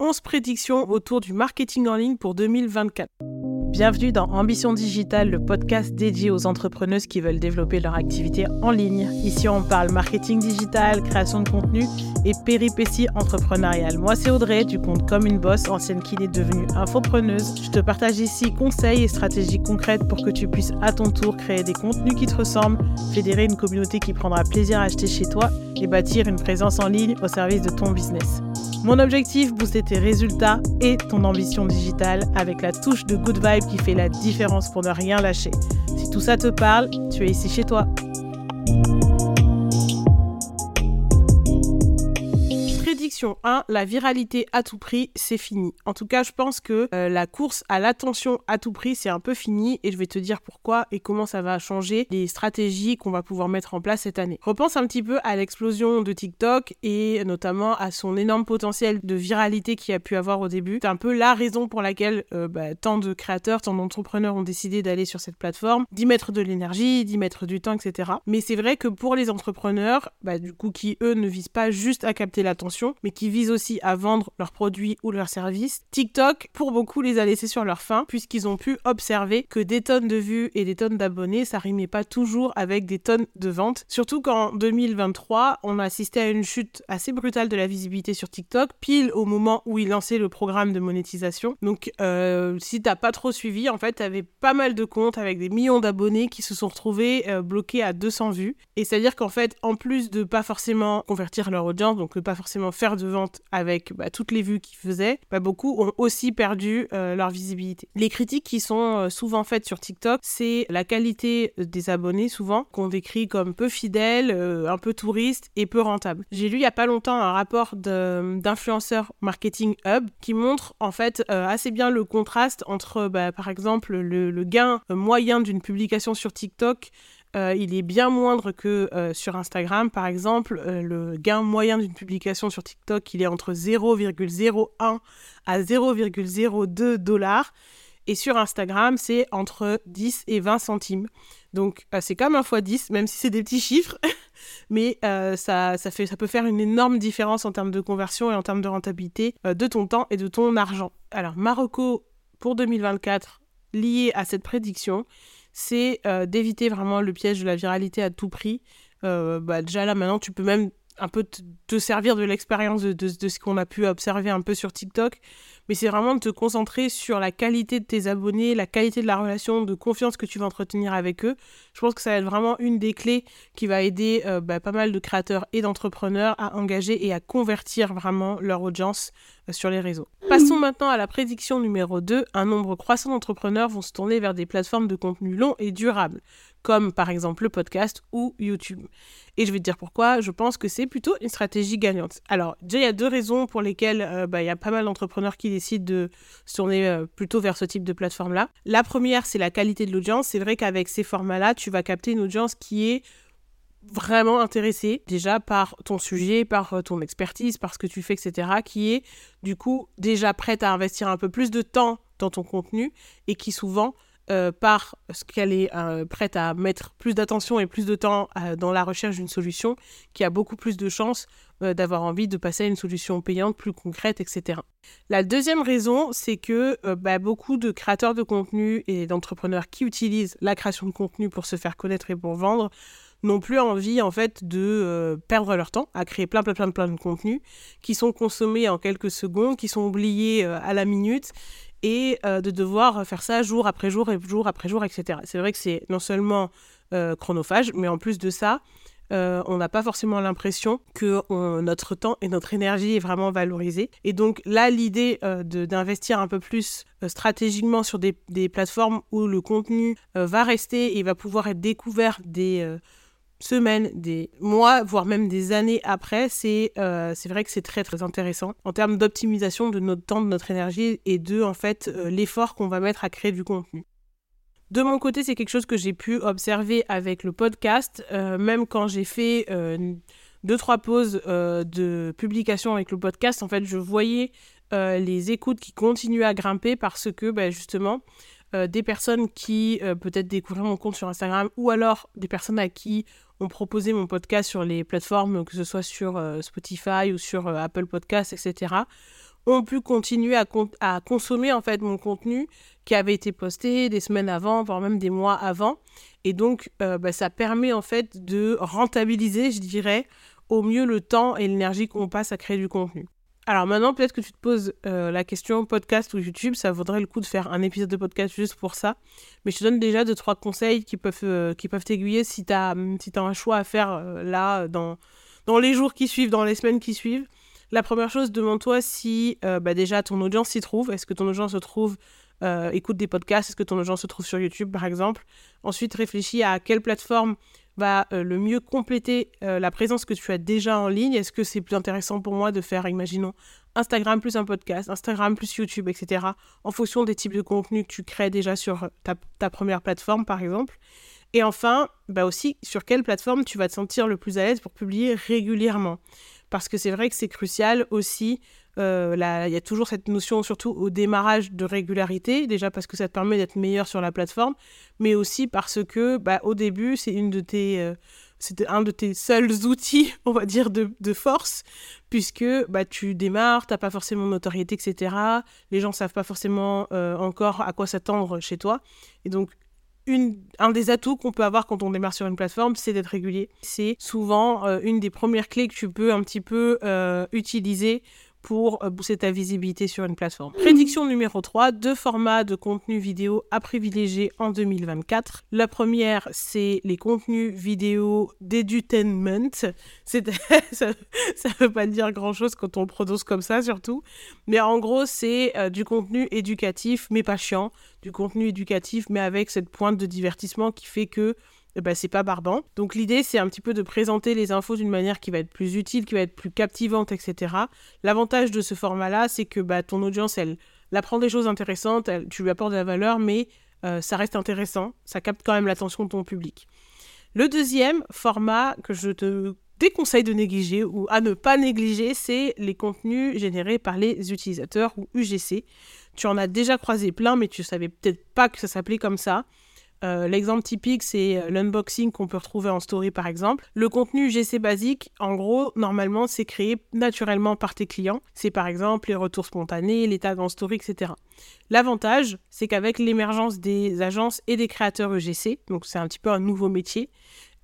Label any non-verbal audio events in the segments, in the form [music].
11 prédictions autour du marketing en ligne pour 2024. Bienvenue dans Ambition Digitale, le podcast dédié aux entrepreneuses qui veulent développer leur activité en ligne. Ici, on parle marketing digital, création de contenu et péripéties entrepreneuriales. Moi, c'est Audrey, du compte Comme une Bosse, ancienne kiné devenue infopreneuse. Je te partage ici conseils et stratégies concrètes pour que tu puisses à ton tour créer des contenus qui te ressemblent, fédérer une communauté qui prendra plaisir à acheter chez toi et bâtir une présence en ligne au service de ton business. Mon objectif, booster tes résultats et ton ambition digitale avec la touche de good vibe qui fait la différence pour ne rien lâcher. Si tout ça te parle, tu es ici chez toi. Prédiction 1, la viralité à tout prix, c'est fini. En tout cas, je pense que euh, la course à l'attention à tout prix, c'est un peu fini et je vais te dire pourquoi et comment ça va changer les stratégies qu'on va pouvoir mettre en place cette année. Repense un petit peu à l'explosion de TikTok et notamment à son énorme potentiel de viralité qu'il a pu avoir au début. C'est un peu la raison pour laquelle euh, bah, tant de créateurs, tant d'entrepreneurs ont décidé d'aller sur cette plateforme, d'y mettre de l'énergie, d'y mettre du temps, etc. Mais c'est vrai que pour les entrepreneurs, bah, du coup, qui eux ne visent pas juste à capter l'attention, mais qui visent aussi à vendre leurs produits ou leurs services, TikTok, pour beaucoup, les a laissés sur leur faim, puisqu'ils ont pu observer que des tonnes de vues et des tonnes d'abonnés, ça rimait pas toujours avec des tonnes de ventes. Surtout qu'en 2023, on a assisté à une chute assez brutale de la visibilité sur TikTok, pile au moment où ils lançaient le programme de monétisation. Donc, euh, si t'as pas trop suivi, en fait, t'avais pas mal de comptes avec des millions d'abonnés qui se sont retrouvés euh, bloqués à 200 vues. Et c'est-à-dire qu'en fait, en plus de pas forcément convertir leur audience, donc de pas forcément faire de vente avec bah, toutes les vues qu'ils faisaient, beaucoup ont aussi perdu euh, leur visibilité. Les critiques qui sont euh, souvent faites sur TikTok, c'est la qualité des abonnés souvent, qu'on décrit comme peu fidèles, euh, un peu touristes et peu rentables. J'ai lu il y a pas longtemps un rapport d'influenceurs marketing hub qui montre en fait assez bien le contraste entre bah, par exemple le, le gain moyen d'une publication sur TikTok euh, il est bien moindre que euh, sur Instagram, par exemple. Euh, le gain moyen d'une publication sur TikTok, il est entre 0,01 à 0,02 dollars. Et sur Instagram, c'est entre 10 et 20 centimes. Donc, c'est comme un fois 10, même si c'est des petits chiffres. [laughs] mais ça, ça, peut faire une énorme différence en termes de conversion et en termes de rentabilité de ton temps et de ton argent. Alors, Marocco pour 2024, lié à cette prédiction, c'est euh, d'éviter vraiment le piège de la viralité à tout prix. Euh, bah, déjà là, maintenant, tu peux même un peu te servir de l'expérience de, ce qu'on a pu observer un peu sur TikTok, mais c'est vraiment de te concentrer sur la qualité de tes abonnés, la qualité de la relation de confiance que tu vas entretenir avec eux. Je pense que ça va être vraiment une des clés qui va aider euh, bah, pas mal de créateurs et d'entrepreneurs à engager et à convertir vraiment leur audience euh, sur les réseaux. Passons maintenant à la prédiction numéro 2. Un nombre croissant d'entrepreneurs vont se tourner vers des plateformes de contenu long et durable, comme par exemple le podcast ou YouTube. Et je vais te dire pourquoi, je pense que c'est plutôt une stratégie gagnante. Alors, déjà, il y a deux raisons pour lesquelles euh, bah, il y a pas mal d'entrepreneurs qui décident de se tourner euh, plutôt vers ce type de plateforme-là. La première, c'est la qualité de l'audience. C'est vrai qu'avec ces formats-là, tu vas capter une audience qui est vraiment intéressée déjà par ton sujet, par euh, ton expertise, par ce que tu fais, etc., qui est du coup déjà prête à investir un peu plus de temps dans ton contenu et qui souvent euh, par ce qu'elle est euh, prête à mettre plus d'attention et plus de temps euh, dans la recherche d'une solution, qui a beaucoup plus de chances d'avoir envie de passer à une solution payante plus concrète, etc. La deuxième raison, c'est que bah, beaucoup de créateurs de contenu et d'entrepreneurs qui utilisent la création de contenu pour se faire connaître et pour vendre n'ont plus envie en fait de perdre leur temps à créer plein plein plein plein de contenus qui sont consommés en quelques secondes, qui sont oubliés à la minute et euh, de devoir faire ça jour après jour et jour après jour, etc. C'est vrai que c'est non seulement euh, chronophage, mais en plus de ça, euh, on n'a pas forcément l'impression que notre temps et notre énergie est vraiment valorisé. Et donc là, l'idée d'investir un peu plus stratégiquement sur des, des, plateformes où le contenu va rester et va pouvoir être découvert des semaines, des mois, voire même des années après, c'est euh, vrai que c'est très très intéressant en termes d'optimisation de notre temps, de notre énergie et de en fait euh, l'effort qu'on va mettre à créer du contenu. De mon côté, c'est quelque chose que j'ai pu observer avec le podcast, euh, même quand j'ai fait deux trois pauses de publication avec le podcast. En fait, je voyais les écoutes qui continuaient à grimper parce que bah, justement des personnes qui peut-être découvraient mon compte sur Instagram ou alors des personnes à qui ont proposé mon podcast sur les plateformes, que ce soit sur euh, Spotify ou sur euh, Apple Podcasts, etc., ont pu continuer à, consommer en fait mon contenu qui avait été posté des semaines avant, voire même des mois avant. Et donc, euh, bah, ça permet en fait de rentabiliser, je dirais, au mieux le temps et l'énergie qu'on passe à créer du contenu. Alors maintenant, peut-être que tu te poses euh, la question podcast ou YouTube, ça vaudrait le coup de faire un épisode de podcast juste pour ça. Mais je te donne déjà deux, trois conseils qui peuvent, euh, qui peuvent t'aiguiller si tu as, un choix à faire là, dans, les jours qui suivent, dans les semaines qui suivent. La première chose, demande-toi si bah, déjà ton audience s'y trouve. Est-ce que ton audience se trouve euh, écoute des podcasts, est-ce que ton audience se trouve sur YouTube par exemple? Ensuite, réfléchis à quelle plateforme va euh, le mieux compléter euh, la présence que tu as déjà en ligne? Est-ce que c'est plus intéressant pour moi de faire, imaginons, Instagram plus un podcast, Instagram plus YouTube, etc. en fonction des types de contenus que tu crées déjà sur ta, première plateforme par exemple? Et enfin, bah aussi, sur quelle plateforme tu vas te sentir le plus à l'aise pour publier régulièrement? Parce que c'est vrai que c'est crucial aussi euh, il y a toujours cette notion, surtout au démarrage, de régularité, déjà parce que ça te permet d'être meilleur sur la plateforme, mais aussi parce que bah, au début, c'est une de tes, euh, c'était un de tes seuls [laughs] outils, on va dire, de, de force, puisque bah, tu démarres, t'as pas forcément notoriété, etc. Les gens savent pas forcément euh, encore à quoi s'attendre chez toi. Et donc, un des atouts qu'on peut avoir quand on démarre sur une plateforme, c'est d'être régulier. C'est souvent une des premières clés que tu peux un petit peu utiliser pour euh, booster ta visibilité sur une plateforme. Prédiction numéro 3, deux formats de contenu vidéo à privilégier en 2024. La première, c'est les contenus vidéo d'edutainment. [laughs] ça ne veut pas dire grand-chose quand on le prononce comme ça, surtout. Mais en gros, c'est euh, du contenu éducatif, mais pas chiant. Du contenu éducatif, mais avec cette pointe de divertissement qui fait que eh ben, c'est pas barbant. Donc l'idée, c'est un petit peu de présenter les infos d'une manière qui va être plus utile, qui va être plus captivante, etc. L'avantage de ce format-là, c'est que bah, ton audience, elle, apprend des choses intéressantes, tu lui apportes de la valeur, mais euh, ça reste intéressant, ça capte quand même l'attention de ton public. Le deuxième format que je te déconseille de négliger ou à ne pas négliger, c'est les contenus générés par les utilisateurs ou UGC. Tu en as déjà croisé plein, mais tu savais peut-être pas que ça s'appelait comme ça. Euh, l'exemple typique, c'est euh, l'unboxing qu'on peut retrouver en story par exemple. Le contenu GC basique, en gros, normalement, c'est créé naturellement par tes clients. C'est par exemple les retours spontanés, les tags en story, etc. L'avantage, c'est qu'avec l'émergence des agences et des créateurs EGC, donc c'est un petit peu un nouveau métier,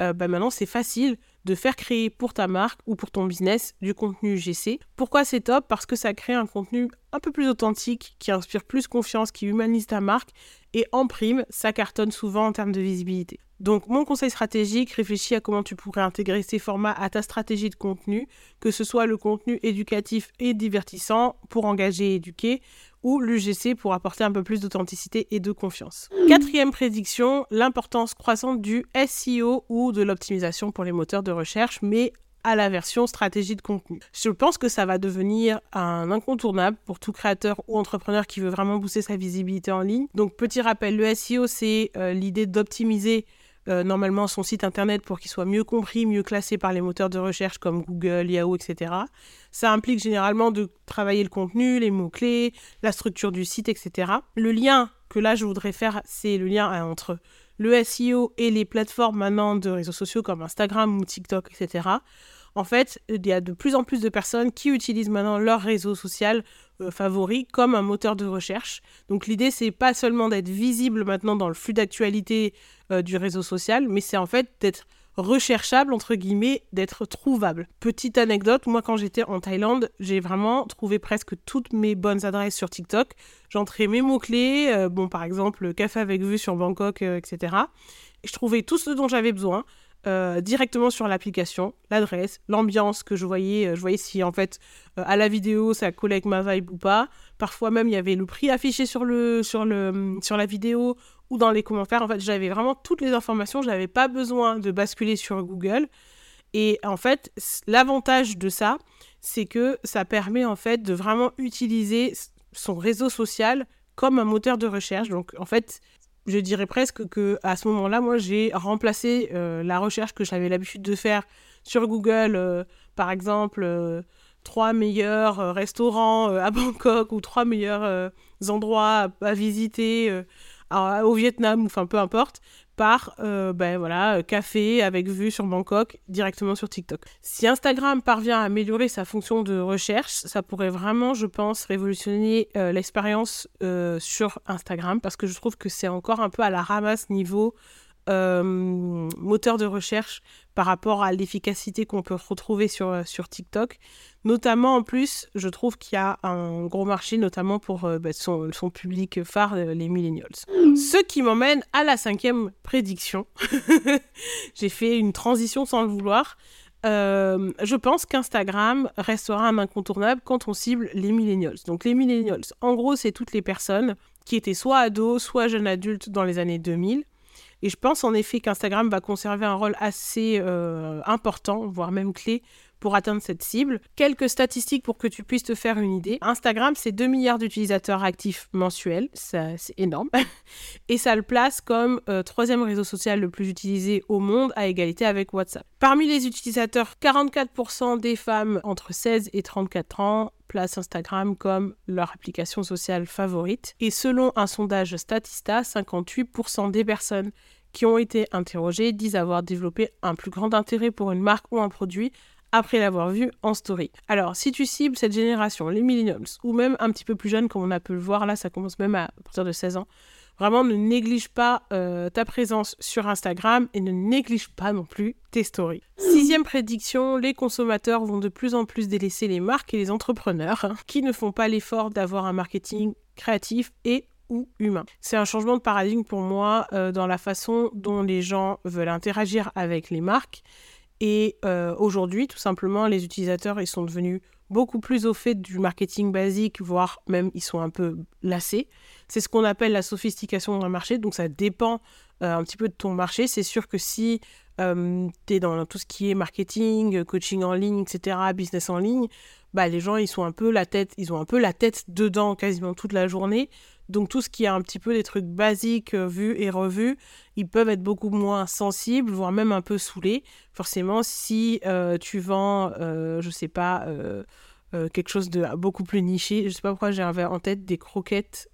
euh, bah maintenant c'est facile de faire créer pour ta marque ou pour ton business du contenu GC. Pourquoi c'est top? Parce que ça crée un contenu un peu plus authentique, qui inspire plus confiance, qui humanise ta marque et en prime, ça cartonne souvent en termes de visibilité. Donc mon conseil stratégique, réfléchis à comment tu pourrais intégrer ces formats à ta stratégie de contenu, que ce soit le contenu éducatif et divertissant pour engager et éduquer, ou l'UGC pour apporter un peu plus d'authenticité et de confiance. Quatrième prédiction, l'importance croissante du SEO ou de l'optimisation pour les moteurs de recherche, mais à la version stratégie de contenu. Je pense que ça va devenir un incontournable pour tout créateur ou entrepreneur qui veut vraiment booster sa visibilité en ligne. Donc petit rappel, le SEO c'est euh, l'idée d'optimiser euh, normalement son site internet pour qu'il soit mieux compris, mieux classé par les moteurs de recherche comme Google, Yahoo, etc. Ça implique généralement de travailler le contenu, les mots-clés, la structure du site, etc. Le lien que là je voudrais faire, c'est le lien euh, entre le SEO et les plateformes maintenant de réseaux sociaux comme Instagram ou TikTok, etc. En fait, il y a de plus en plus de personnes qui utilisent maintenant leur réseau social euh, favori comme un moteur de recherche. Donc l'idée, c'est pas seulement d'être visible maintenant dans le flux d'actualité euh, du réseau social, mais c'est en fait d'être recherchable, entre guillemets, d'être trouvable. Petite anecdote, moi quand j'étais en Thaïlande, j'ai vraiment trouvé presque toutes mes bonnes adresses sur TikTok. J'entrais mes mots-clés, euh, bon par exemple, café avec vue sur Bangkok, etc. Et je trouvais tout ce dont j'avais besoin. Euh, directement sur l'application, l'adresse, l'ambiance que je voyais, euh, je voyais si en fait euh, à la vidéo ça collait avec ma vibe ou pas. Parfois même il y avait le prix affiché sur le sur le sur la vidéo ou dans les commentaires. En fait, j'avais vraiment toutes les informations, je n'avais pas besoin de basculer sur Google. Et en fait, l'avantage de ça, c'est que ça permet en fait de vraiment utiliser son réseau social comme un moteur de recherche. Donc en fait, je dirais presque que à ce moment-là, moi, j'ai remplacé euh, la recherche que j'avais l'habitude de faire sur Google, euh, par exemple, euh, trois meilleurs restaurants à [laughs] Bangkok ou trois meilleurs endroits à, visiter au Vietnam, enfin peu importe, par euh, ben voilà, café avec vue sur Bangkok directement sur TikTok. Si Instagram parvient à améliorer sa fonction de recherche, ça pourrait vraiment, je pense, révolutionner euh, l'expérience sur Instagram parce que je trouve que c'est encore un peu à la ramasse niveau euh, moteur de recherche par rapport à l'efficacité qu'on peut retrouver sur, euh, sur TikTok. Notamment, en plus, je trouve qu'il y a un gros marché, notamment pour euh, bah, son, son, public phare, les millennials. Ce qui m'emmène à la cinquième prédiction. [laughs] J'ai fait une transition sans le vouloir. je pense qu'Instagram restera un incontournable quand on cible les millennials. Donc les millennials, en gros, c'est toutes les personnes qui étaient soit ados, soit jeunes adultes dans les années 2000 et je pense en effet qu'Instagram va conserver un rôle assez euh, important, voire même clé, pour atteindre cette cible. Quelques statistiques pour que tu puisses te faire une idée. Instagram, c'est 2 milliards d'utilisateurs actifs mensuels, c'est énorme. [laughs] Et ça le place comme euh, troisième réseau social le plus utilisé au monde à égalité avec WhatsApp. Parmi les utilisateurs, 44% des femmes entre 16 et 34 ans place Instagram comme leur application sociale favorite. Et selon un sondage Statista, 58% des personnes qui ont été interrogées disent avoir développé un plus grand intérêt pour une marque ou un produit après l'avoir vu en story. Alors, si tu cibles cette génération, les millennials, ou même un petit peu plus jeunes, comme on a pu le voir, là, ça commence même à partir de 16 ans, Vraiment, ne néglige pas euh, ta présence sur Instagram et ne néglige pas non plus tes stories. Sixième prédiction, les consommateurs vont de plus en plus délaisser les marques et les entrepreneurs hein, qui ne font pas l'effort d'avoir un marketing créatif et ou humain. C'est un changement de paradigme pour moi euh, dans la façon dont les gens veulent interagir avec les marques. Et euh, aujourd'hui, tout simplement, les utilisateurs, ils sont devenus beaucoup plus au fait du marketing basique, voire même ils sont un peu lassés. C'est ce qu'on appelle la sophistication d'un marché, donc ça dépend euh, un petit peu de ton marché. C'est sûr que si euh, tu es dans tout ce qui est marketing, coaching en ligne, etc., business en ligne, bah, les gens ils sont un peu la tête, ils ont un peu la tête dedans quasiment toute la journée. Donc tout ce qui est un petit peu des trucs basiques euh, vus et revus, ils peuvent être beaucoup moins sensibles, voire même un peu saoulés. Forcément, si euh, tu vends, euh, je sais pas, quelque chose de beaucoup plus niché, je sais pas pourquoi j'ai en tête des croquettes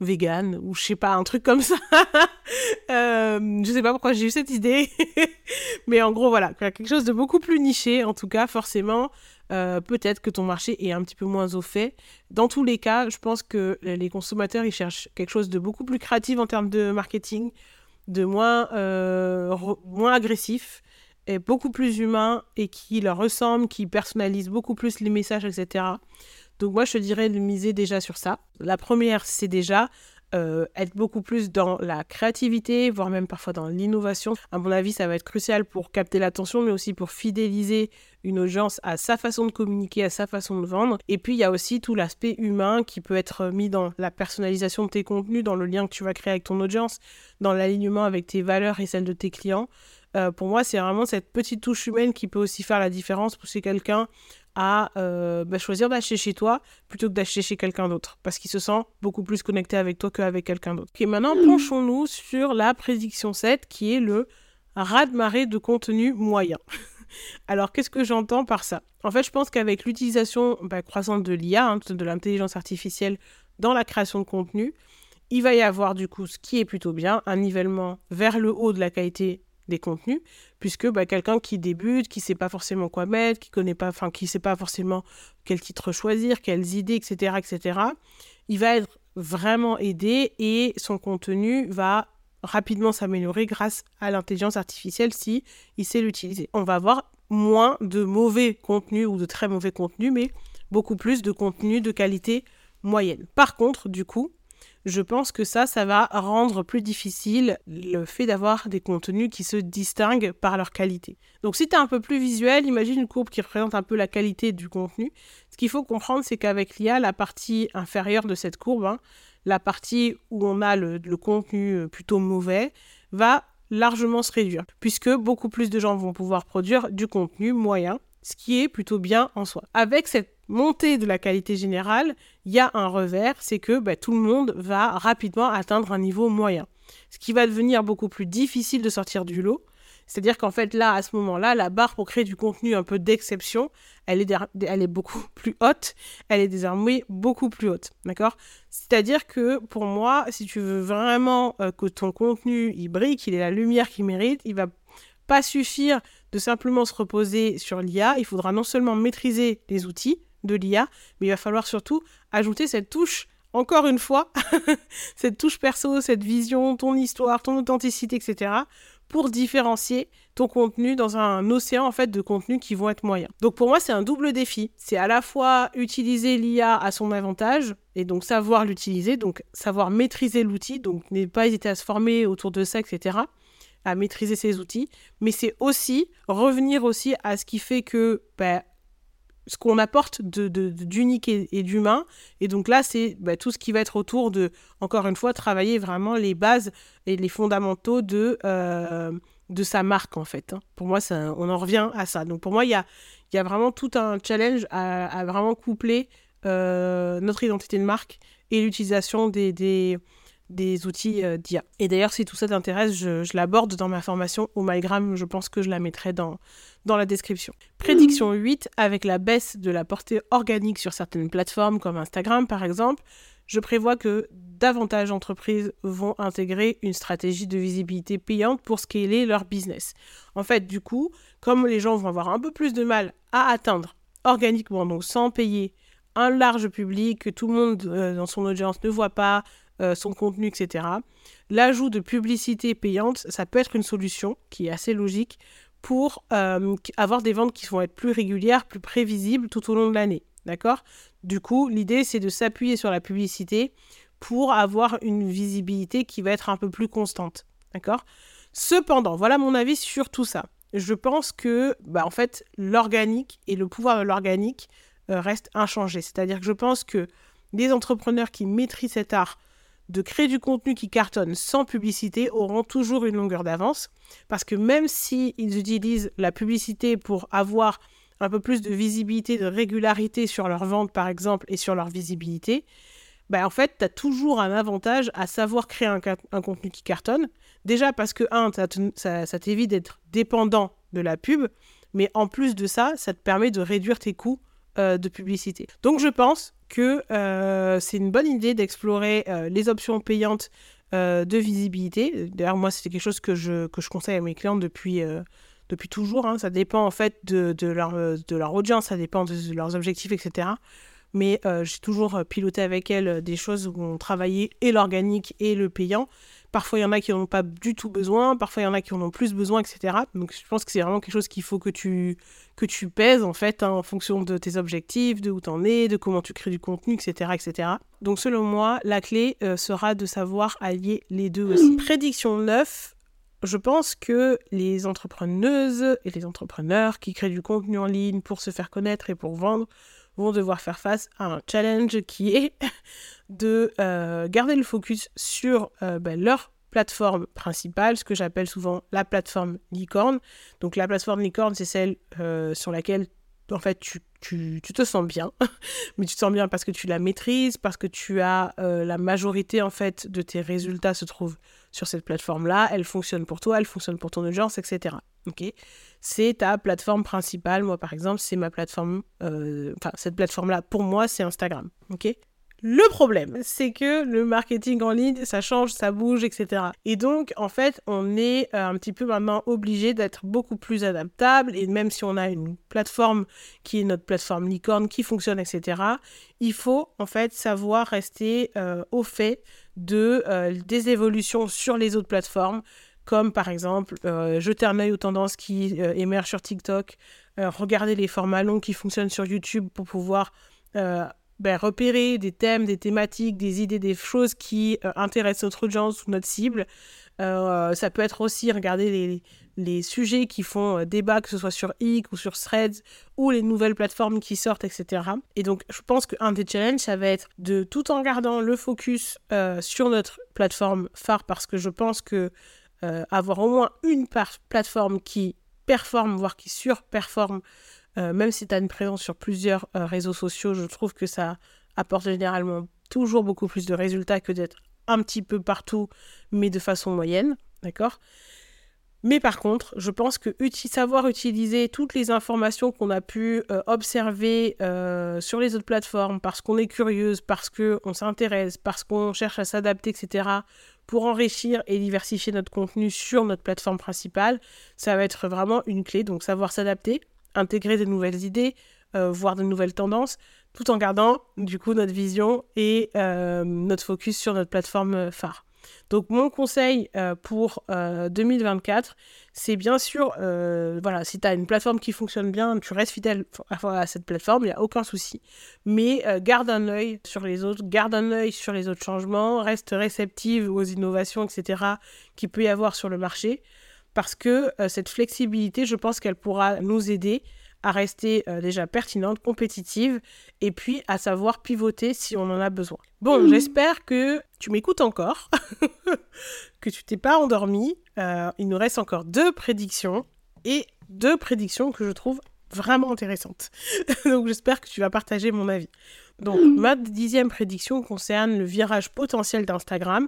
vegan ou je sais pas un truc comme ça [laughs] euh, je sais pas pourquoi j'ai eu cette idée [laughs] mais en gros voilà quelque chose de beaucoup plus niché en tout cas forcément euh, peut-être que ton marché est un petit peu moins au fait. Dans tous les cas, je pense que les consommateurs, ils cherchent quelque chose de beaucoup plus créatif en termes de marketing, de moins, euh, moins agressif, et beaucoup plus humain, et qui leur ressemble, qui personnalise beaucoup plus les messages, etc. Donc moi, je te dirais de miser déjà sur ça. La première, c'est déjà euh, être beaucoup plus dans la créativité, voire même parfois dans l'innovation. À mon avis, ça va être crucial pour capter l'attention, mais aussi pour fidéliser une audience à sa façon de communiquer, à sa façon de vendre. Et puis, il y a aussi tout l'aspect humain qui peut être mis dans la personnalisation de tes contenus, dans le lien que tu vas créer avec ton audience, dans l'alignement avec tes valeurs et celles de tes clients. Euh, pour moi, c'est vraiment cette petite touche humaine qui peut aussi faire la différence, pousser quelqu'un à euh, bah, choisir d'acheter chez toi plutôt que d'acheter chez quelqu'un d'autre, parce qu'il se sent beaucoup plus connecté avec toi qu'avec quelqu'un d'autre. Et maintenant, penchons-nous sur la prédiction 7, qui est le raz-de-marée de contenu moyen. [laughs] Alors, qu'est-ce que j'entends par ça? En fait, je pense qu'avec l'utilisation bah, croissante de l'IA, hein, de l'intelligence artificielle dans la création de contenu, il va y avoir du coup ce qui est plutôt bien, un nivellement vers le haut de la qualité des contenus, puisque bah, quelqu'un qui débute, qui sait pas forcément quoi mettre, qui connaît pas, enfin qui sait pas forcément quel titre choisir, quelles idées, etc., etc., il va être vraiment aidé et son contenu va rapidement s'améliorer grâce à l'intelligence artificielle si il sait l'utiliser. On va avoir moins de mauvais contenus ou de très mauvais contenus, mais beaucoup plus de contenus de qualité moyenne. Par contre, du coup, je pense que ça, ça va rendre plus difficile le fait d'avoir des contenus qui se distinguent par leur qualité. Donc si tu es un peu plus visuel, imagine une courbe qui représente un peu la qualité du contenu. Ce qu'il faut comprendre, c'est qu'avec l'IA, la partie inférieure de cette courbe, hein, la partie où on a le, le contenu euh, plutôt mauvais, va largement se réduire, puisque beaucoup plus de gens vont pouvoir produire du contenu moyen, ce qui est plutôt bien en soi. Avec cette montée de la qualité générale, il y a un revers, c'est que bah, tout le monde va rapidement atteindre un niveau moyen. Ce qui va devenir beaucoup plus difficile de sortir du lot. C'est-à-dire qu'en fait, là, à ce moment-là, la barre pour créer du contenu un peu d'exception, elle est, elle est beaucoup [laughs] plus haute, elle est désormais beaucoup plus haute, d'accord? C'est-à-dire que pour moi, si tu veux vraiment euh, que ton contenu, il brille, qu'il ait la lumière qu'il mérite, il va pas suffire de simplement se reposer sur l'IA, il faudra non seulement maîtriser les outils de l'IA, mais il va falloir surtout ajouter cette touche encore une fois, [laughs] cette touche perso, cette vision, ton histoire, ton authenticité, etc., pour différencier ton contenu dans un océan fait de contenus qui vont être moyens. Donc pour moi, c'est un double défi. C'est à la fois utiliser l'IA à son avantage et donc savoir l'utiliser, donc savoir maîtriser l'outil, donc ne pas hésiter à se former autour de ça, etc à maîtriser ces outils, mais c'est aussi revenir aussi à ce qui fait que ben, ce qu'on apporte d'unique et, d'humain. Et donc là, c'est bah, tout ce qui va être autour de, encore une fois, travailler vraiment les bases et les fondamentaux de, euh, sa marque, en fait. Hein. Pour moi, on en revient à ça. Donc pour moi, il y a, vraiment tout un challenge à, vraiment coupler euh, notre identité de marque et l'utilisation des, des outils euh, d'IA. Et d'ailleurs, si tout ça t'intéresse, je, l'aborde dans ma formation au MyGram. Je pense que je la mettrai dans, dans la description. Prédiction 8, avec la baisse de la portée organique sur certaines plateformes comme Instagram par exemple, je prévois que davantage d'entreprises vont intégrer une stratégie de visibilité payante pour scaler leur business. En fait, du coup, comme les gens vont avoir un peu plus de mal à atteindre organiquement, donc sans payer un large public que tout le monde euh, dans son audience ne voit pas, euh, son contenu, etc. L'ajout de publicité payante, ça peut être une solution qui est assez logique pour euh, avoir des ventes qui vont être plus régulières, plus prévisibles tout au long de l'année. D'accord? Du coup, l'idée, c'est de s'appuyer sur la publicité pour avoir une visibilité qui va être un peu plus constante. D'accord? Cependant, voilà mon avis sur tout ça. Je pense que, bah, en fait, l'organique et le pouvoir de l'organique euh, restent inchangés. C'est-à-dire que je pense que les entrepreneurs qui maîtrisent cet art de créer du contenu qui cartonne sans publicité auront toujours une longueur d'avance. Parce que même s'ils utilisent la publicité pour avoir un peu plus de visibilité, de régularité sur leur vente, par exemple, et sur leur visibilité, bah, en fait, tu as toujours un avantage à savoir créer un, contenu qui cartonne. Déjà parce que, un, ça, t'évite d'être dépendant de la pub, mais en plus de ça, ça te permet de réduire tes coûts euh, de publicité. Donc je pense que euh, c'est une bonne idée d'explorer euh, les options payantes de visibilité. D'ailleurs, moi, c'est quelque chose que je, conseille à mes clients depuis, toujours. Hein. Ça dépend en fait de, de, leur, de leur audience, ça dépend de, leurs objectifs, etc. Mais j'ai toujours piloté avec elles des choses où on travaillait et l'organique et le payant. Parfois, il y en a qui n'en ont pas du tout besoin, parfois, il y en a qui en ont plus besoin, etc. Donc, je pense que c'est vraiment quelque chose qu'il faut que tu, que tu pèses, en fait, hein, en fonction de tes objectifs, de où tu en es, de comment tu crées du contenu, etc. etc. Donc, selon moi, la clé euh, sera de savoir allier les deux aussi. Prédiction 9, je pense que les entrepreneuses et les entrepreneurs qui créent du contenu en ligne pour se faire connaître et pour vendre vont devoir faire face à un challenge qui est [laughs] de euh, garder le focus sur euh, ben, leur plateforme principale, ce que j'appelle souvent la plateforme licorne. Donc la plateforme licorne, c'est celle euh, sur laquelle en fait tu, tu, te sens bien, [laughs] mais tu te sens bien parce que tu la maîtrises, parce que tu as la majorité en fait de tes résultats se trouvent sur cette plateforme-là, elle fonctionne pour toi, elle fonctionne pour ton audience, etc. C'est ta plateforme principale. Moi, par exemple, c'est ma plateforme. Enfin, cette plateforme-là, pour moi, c'est Instagram. Ok? Le problème, c'est que le marketing en ligne, ça change, ça bouge, etc. Et donc, en fait, on est euh, un petit peu maintenant obligé d'être beaucoup plus adaptable. Et même si on a une plateforme qui est notre plateforme licorne, qui fonctionne, etc., il faut en fait savoir rester euh, au fait de, des évolutions sur les autres plateformes, comme par exemple euh, jeter un œil aux tendances qui euh, émergent sur TikTok, euh, regarder les formats longs qui fonctionnent sur YouTube pour pouvoir ben, repérer des thèmes, des thématiques, des idées, des choses qui intéressent notre audience ou notre cible. ça peut être aussi regarder les, sujets qui font débat, que ce soit sur X ou sur Threads, ou les nouvelles plateformes qui sortent, etc. Et donc, je pense qu'un des challenges, ça va être de, tout en gardant le focus sur notre plateforme phare, parce que je pense que euh, avoir au moins une plateforme qui performe, voire qui surperforme, euh, même si tu as une présence sur plusieurs euh, réseaux sociaux, je trouve que ça apporte généralement toujours beaucoup plus de résultats que d'être un petit peu partout, mais de façon moyenne, d'accord? Mais par contre, je pense que savoir utiliser toutes les informations qu'on a pu euh, observer sur les autres plateformes parce qu'on est curieuse, parce qu'on s'intéresse, parce qu'on cherche à s'adapter, etc., pour enrichir et diversifier notre contenu sur notre plateforme principale, ça va être vraiment une clé. Donc savoir s'adapter, intégrer des nouvelles idées, euh, voir de nouvelles tendances, tout en gardant du coup notre vision et notre focus sur notre plateforme phare. Donc mon conseil euh, pour 2024, euh, c'est bien sûr, euh, voilà, si tu as une plateforme qui fonctionne bien, tu restes fidèle à, cette plateforme, il n'y a aucun souci. Mais garde un œil sur les autres, garde un œil sur les autres changements, reste réceptive aux innovations, etc., qu'il peut y avoir sur le marché. Parce que cette flexibilité, je pense qu'elle pourra nous aider à rester euh, déjà pertinente, compétitive, et puis à savoir pivoter si on en a besoin. Bon, mmh. j'espère que tu m'écoutes encore, [laughs] que tu t'es pas endormi. Euh, il nous reste encore deux prédictions, et deux prédictions que je trouve vraiment intéressantes. [laughs] Donc j'espère que tu vas partager mon avis. Donc mmh. ma dixième prédiction concerne le virage potentiel d'Instagram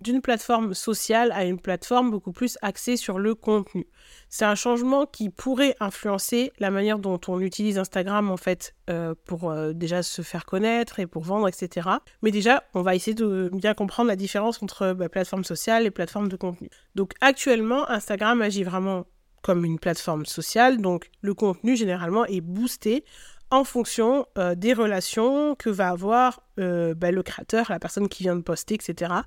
d'une plateforme sociale à une plateforme beaucoup plus axée sur le contenu. C'est un changement qui pourrait influencer la manière dont on utilise Instagram en fait euh, pour euh, déjà se faire connaître et pour vendre, etc. Mais déjà, on va essayer de bien comprendre la différence entre bah, plateforme sociale et plateforme de contenu. Donc actuellement, Instagram agit vraiment comme une plateforme sociale, donc le contenu généralement est boosté en fonction euh, des relations que va avoir bah, le créateur, la personne qui vient de poster, etc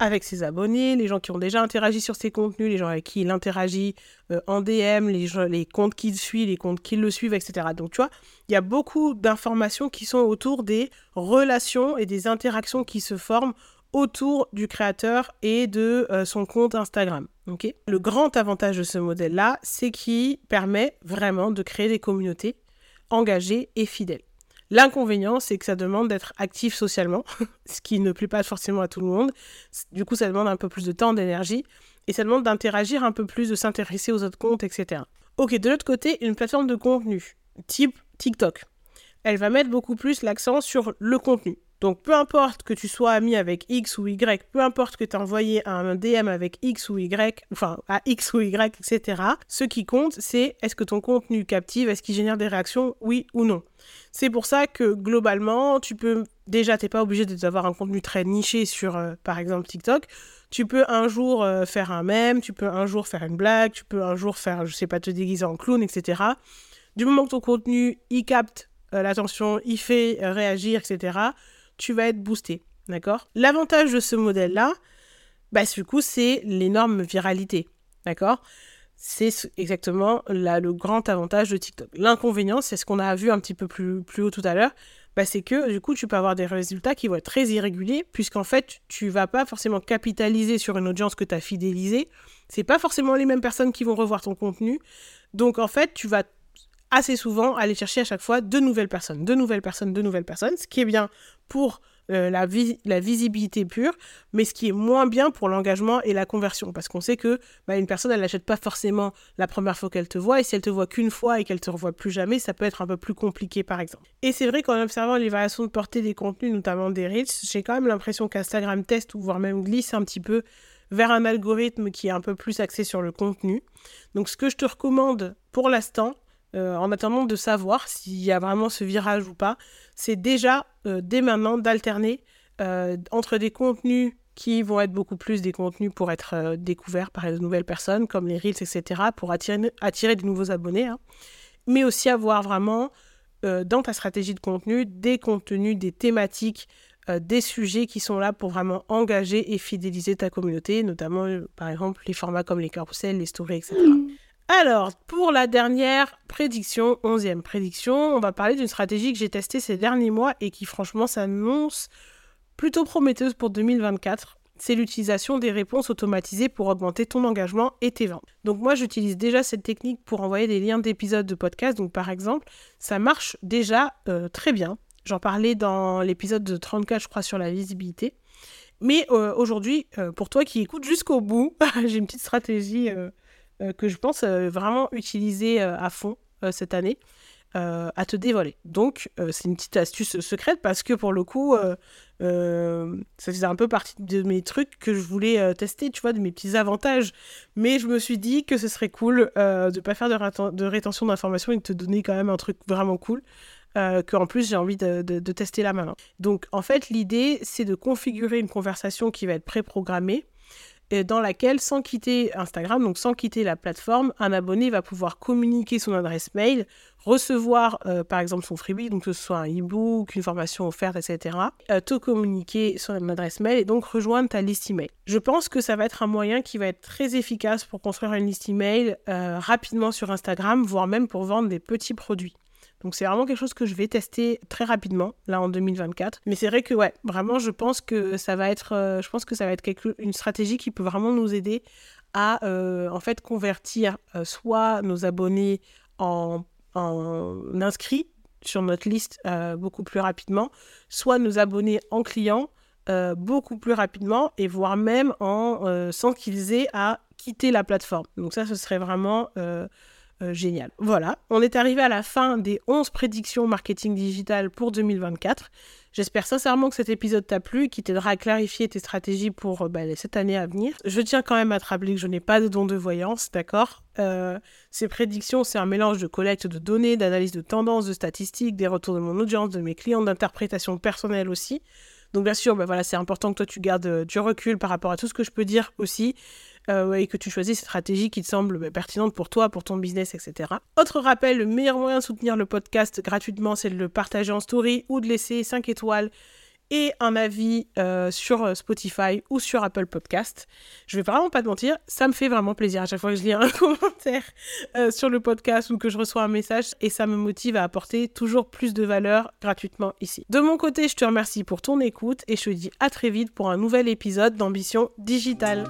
avec ses abonnés, les gens qui ont déjà interagi sur ses contenus, les gens avec qui il interagit euh, en DM, les, comptes qu'il suit, les comptes qui le suivent, etc. Donc tu vois, il y a beaucoup d'informations qui sont autour des relations et des interactions qui se forment autour du créateur et de euh, son compte Instagram. le grand avantage de ce modèle-là, c'est qu'il permet vraiment de créer des communautés engagées et fidèles. L'inconvénient, c'est que ça demande d'être actif socialement, [laughs] ce qui ne plaît pas forcément à tout le monde. Du coup, ça demande un peu plus de temps, d'énergie, et ça demande d'interagir un peu plus, de s'intéresser aux autres comptes, etc. Ok, de l'autre côté, une plateforme de contenu, type TikTok, elle va mettre beaucoup plus l'accent sur le contenu. Donc peu importe que tu sois ami avec X ou Y, peu importe que tu as envoyé un DM avec X ou Y, enfin à X ou Y, etc. Ce qui compte, c'est est-ce que ton contenu captive, est-ce qu'il génère des réactions, oui ou non. C'est pour ça que globalement, tu peux déjà, t'es pas obligé d'avoir un contenu très niché sur, euh, par exemple, TikTok. Tu peux un jour euh, faire un mème, tu peux un jour faire une blague, tu peux un jour faire, je sais pas, te déguiser en clown, etc. Du moment que ton contenu, il capte euh, l'attention, il fait réagir, etc tu vas être boosté. D'accord? L'avantage de ce modèle-là, bah, du coup, c'est l'énorme viralité. D'accord? C'est exactement là, le grand avantage de TikTok. L'inconvénient, c'est ce qu'on a vu un petit peu plus, haut tout à l'heure, bah, c'est que du coup, tu peux avoir des résultats qui vont être très irréguliers, puisqu'en fait, tu vas pas forcément capitaliser sur une audience que tu as fidélisée. C'est pas forcément les mêmes personnes qui vont revoir ton contenu. Donc, en fait, tu vas assez souvent aller chercher à chaque fois de nouvelles personnes, de nouvelles personnes, de nouvelles personnes, ce qui est bien pour euh, la, la, visibilité pure, mais ce qui est moins bien pour l'engagement et la conversion, parce qu'on sait que bah, une personne, elle n'achète pas forcément la première fois qu'elle te voit, et si elle te voit qu'une fois et qu'elle te revoit plus jamais, ça peut être un peu plus compliqué, par exemple. Et c'est vrai qu'en observant les variations de portée des contenus, notamment des Reels, j'ai quand même l'impression qu'Instagram teste ou voire même glisse un petit peu vers un algorithme qui est un peu plus axé sur le contenu. Donc ce que je te recommande pour l'instant, euh, en attendant de savoir s'il y a vraiment ce virage ou pas, c'est déjà euh, dès maintenant d'alterner euh, entre des contenus qui vont être beaucoup plus des contenus pour être découverts par de nouvelles personnes, comme les Reels, etc., pour attirer, attirer de nouveaux abonnés, hein. mais aussi avoir vraiment dans ta stratégie de contenu des contenus, des thématiques, des sujets qui sont là pour vraiment engager et fidéliser ta communauté, notamment par exemple les formats comme les carousels, les stories, etc. Alors, pour la dernière prédiction, onzième prédiction, on va parler d'une stratégie que j'ai testée ces derniers mois et qui franchement s'annonce plutôt prometteuse pour 2024. C'est l'utilisation des réponses automatisées pour augmenter ton engagement et tes ventes. Donc moi, j'utilise déjà cette technique pour envoyer des liens d'épisodes de podcast. Donc par exemple, ça marche déjà euh, très bien. J'en parlais dans l'épisode de 34, je crois, sur la visibilité. Mais euh, aujourd'hui, euh, pour toi qui écoutes jusqu'au bout, [laughs] j'ai une petite stratégie que je pense euh, vraiment utiliser euh, à fond cette année. à te dévoiler. Donc, c'est une petite astuce secrète parce que pour le coup, ça faisait un peu partie de mes trucs que je voulais tester, tu vois, de mes petits avantages. Mais je me suis dit que ce serait cool de ne pas faire de, rétention d'informations et de te donner quand même un truc vraiment cool euh, qu'en plus j'ai envie de, tester là maintenant. Donc en fait l'idée c'est de configurer une conversation qui va être préprogrammée dans laquelle sans quitter Instagram, donc sans quitter la plateforme, un abonné va pouvoir communiquer son adresse mail, recevoir euh, par exemple son freebie, donc que ce soit un e-book, une formation offerte, etc., euh, te communiquer son adresse mail et donc rejoindre ta liste email. Je pense que ça va être un moyen qui va être très efficace pour construire une liste email rapidement sur Instagram, voire même pour vendre des petits produits. Donc c'est vraiment quelque chose que je vais tester très rapidement là en 2024. Mais c'est vrai que ouais, vraiment je pense que ça va être, euh, je pense que ça va être quelque, une stratégie qui peut vraiment nous aider à euh, en fait convertir euh, soit nos abonnés en, en, inscrits sur notre liste beaucoup plus rapidement, soit nos abonnés en clients beaucoup plus rapidement et voire même en sans qu'ils aient à quitter la plateforme. Donc ça, ce serait vraiment euh, génial. Voilà, on est arrivé à la fin des 11 prédictions marketing digital pour 2024. J'espère sincèrement que cet épisode t'a plu, qui t'aidera à clarifier tes stratégies pour euh, bah, cette année à venir. Je tiens quand même à te rappeler que je n'ai pas de don de voyance, d'accord? Euh, Ces prédictions, c'est un mélange de collecte de données, d'analyse de tendances, de statistiques, des retours de mon audience, de mes clients, d'interprétation personnelle aussi. Donc bien sûr, bah, voilà, c'est important que toi tu gardes du recul par rapport à tout ce que je peux dire aussi. Euh, et que tu choisis cette stratégie qui te semble bah, pertinente pour toi, pour ton business, etc. Autre rappel, le meilleur moyen de soutenir le podcast gratuitement, c'est de le partager en story ou de laisser 5 étoiles et un avis euh, sur euh, Spotify ou sur Apple Podcast. Je vais vraiment pas te mentir, ça me fait vraiment plaisir à chaque fois que je lis un [laughs] commentaire sur le podcast ou que je reçois un message et ça me motive à apporter toujours plus de valeur gratuitement ici. De mon côté, je te remercie pour ton écoute et je te dis à très vite pour un nouvel épisode d'Ambition Digitale.